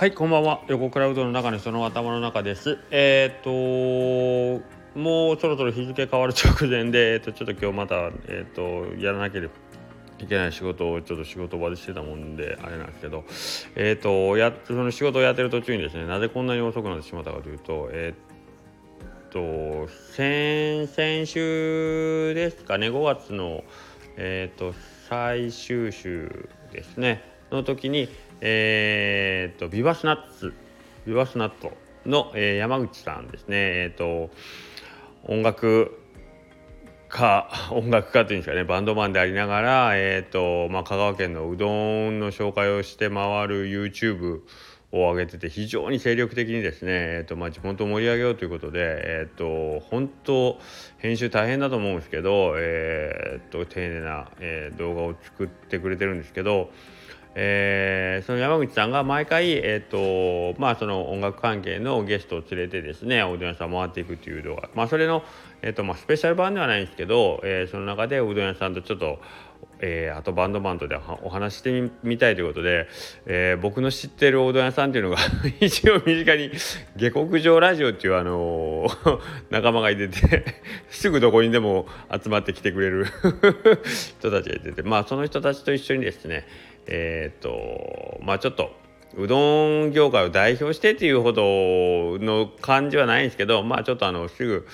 はいこんばんは。横クラウドの中の人の頭の中です。えっ、ともうそろそろ日付変わる直前で、えー、とちょっと今日また、えー、とやらなければいけない仕事をちょっと仕事場でしてたもんであれなんですけど、えー、とやその仕事をやってる途中にですねなぜこんなに遅くなってしまったかというとえっ、と先先週ですかね5月のえっ、と最終週ですね。の時にえー、っとビバスナッツビバスナットの、えー、山口さんですね。えー、と音楽家 音楽家っていうんですかね。バンドマンでありながら、えーとまあ、香川県のうどんの紹介をして回る YouTube を上げてて非常に精力的にですね、えーとまあ、地元を盛り上げようということで、えーと、本当編集大変だと思うんですけど、えーと、丁寧な、えー、動画を作ってくれてるんですけどえー、その山口さんが毎回、えーとまあ、その音楽関係のゲストを連れてですねおうどん屋さん回っていくっていう動画、まあ、それの、えーとまあ、スペシャル版ではないんですけど、えー、その中でうどん屋さんとちょっと、えー、あとバンドバンドでお話してみたいということで、えー、僕の知ってるおうどん屋さんっていうのが 一応身近に下克上ラジオっていう、あのー、仲間がいてて すぐどこにでも集まってきてくれる人たちがいててまあその人たちと一緒にですねえっ、とまあちょっとうどん業界を代表してっていうほどの感じはないんですけどまあちょっとあのすぐ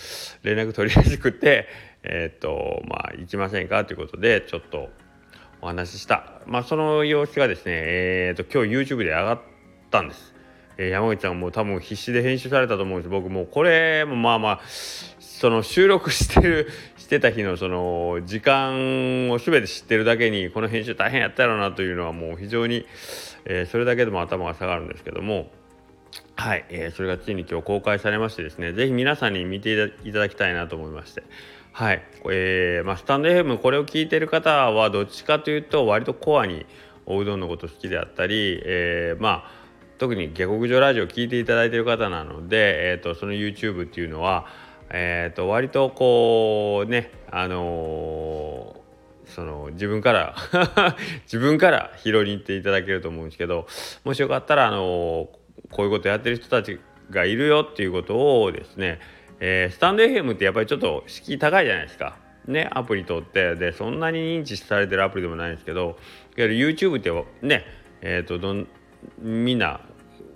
連絡取りやすくて えっ、とまあ行きませんかということでちょっとお話ししたまあその様子がですねえっ、と今日 YouTube で上がったんです。えー、山口さんも多分必死で編集されたと思うんです。僕もうこれもまあまあその収録してる してた日のその時間を全て知ってるだけにこの編集大変やったやろうなというのはもう非常に、えー、それだけでも頭が下がるんですけども。はい、えー、それがついに今日公開されましてですね是非皆さんに見ていただきたいなと思いまして。はい、えー、まあ、スタンド FM これを聞いてる方はどっちかというと割とコアにおうどんのこと好きであったり、えー、まあ特に下克上ラジオを聞いていただいている方なので、えーとその YouTube っていうのはえーと、割とこうねあのー、その自分から 自分から拾いに行っていただけると思うんですけどもしよかったら、あの、こういうことやってる人たちがいるよっていうことをですね、えー、スタンド FM ってやっぱりちょっと敷居高いじゃないですか。ね、アプリ取ってでそんなに認知されてるアプリでもないんですけどいわゆる YouTube ってねえーと、どんみんな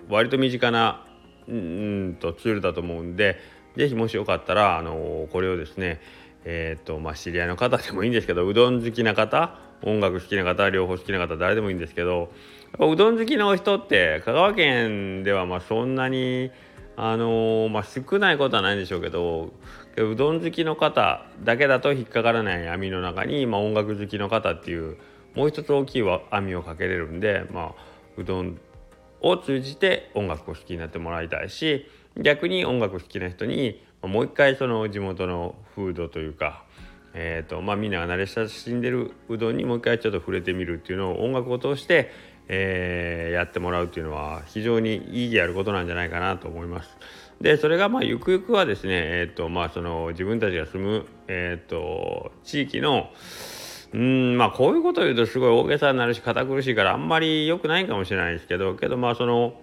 割と身近なうんとツールだと思うんで是非もしよかったらあのこれをですねえっ、とまあ知り合いの方でもいいんですけどうどん好きな方音楽好きな方両方好きな方誰でもいいんですけどうどん好きの人って香川県ではまあそんなにあのまあ、少ないことはないんでしょうけどうどん好きの方だけだと引っかからない網の中に、まあ、音楽好きの方っていうもう一つ大きい網をかけれるんで、まあ、うどんを通じて音楽を好きになってもらいたいし逆に音楽好きな人にもう一回その地元の風土というか、えーとまあ、みんなが慣れ親しんでるうどんにもう一回ちょっと触れてみるっていうのを音楽を通して、えー、やってもらうっていうのは非常に意義あることなんじゃないかなと思います。でそれがまあゆくゆくはですね、えーとまあ、その自分たちが住む、えーと、地域のうんまあこういうことを言うとすごい大げさになるし堅苦しいからあんまり良くないかもしれないですけどけどまあその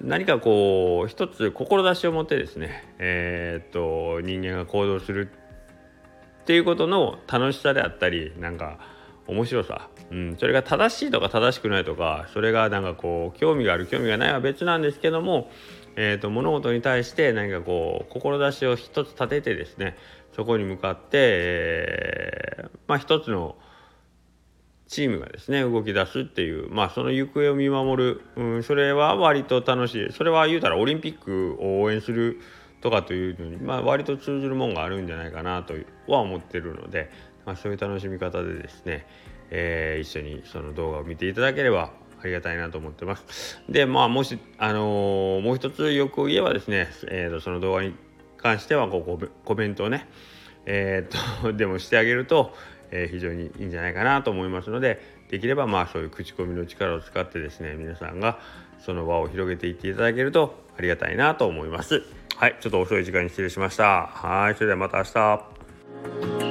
何かこう一つ志を持ってですねえー、っと人間が行動するっていうことの楽しさであったりなんか面白さ、うん、それが正しいとか正しくないとかそれがなんかこう興味がある興味がないは別なんですけども、えーと、物事に対して何かこう志を一つ立ててですねそこに向かって、えー、まあ一つのチームがですね動き出すっていうまあその行方を見守る、うん、それは割と楽しい。それは言うたらオリンピックを応援するとかというのに、まあ、割と通ずるもんがあるんじゃないかなとは思ってるので、まあ、そういう楽しみ方でですね、えー、一緒にその動画を見ていただければありがたいなと思ってます。でまあもし、あのー、もう一つよく言えばですね、えーと、その動画に関してはこうコメントをね、えーと でもしてあげると、えー、非常にいいんじゃないかなと思いますのでできればまあそういう口コミの力を使ってですね皆さんがその輪を広げていっていただけるとありがたいなと思います。はい、ちょっと遅い時間に失礼しました。はい、それではまた明日。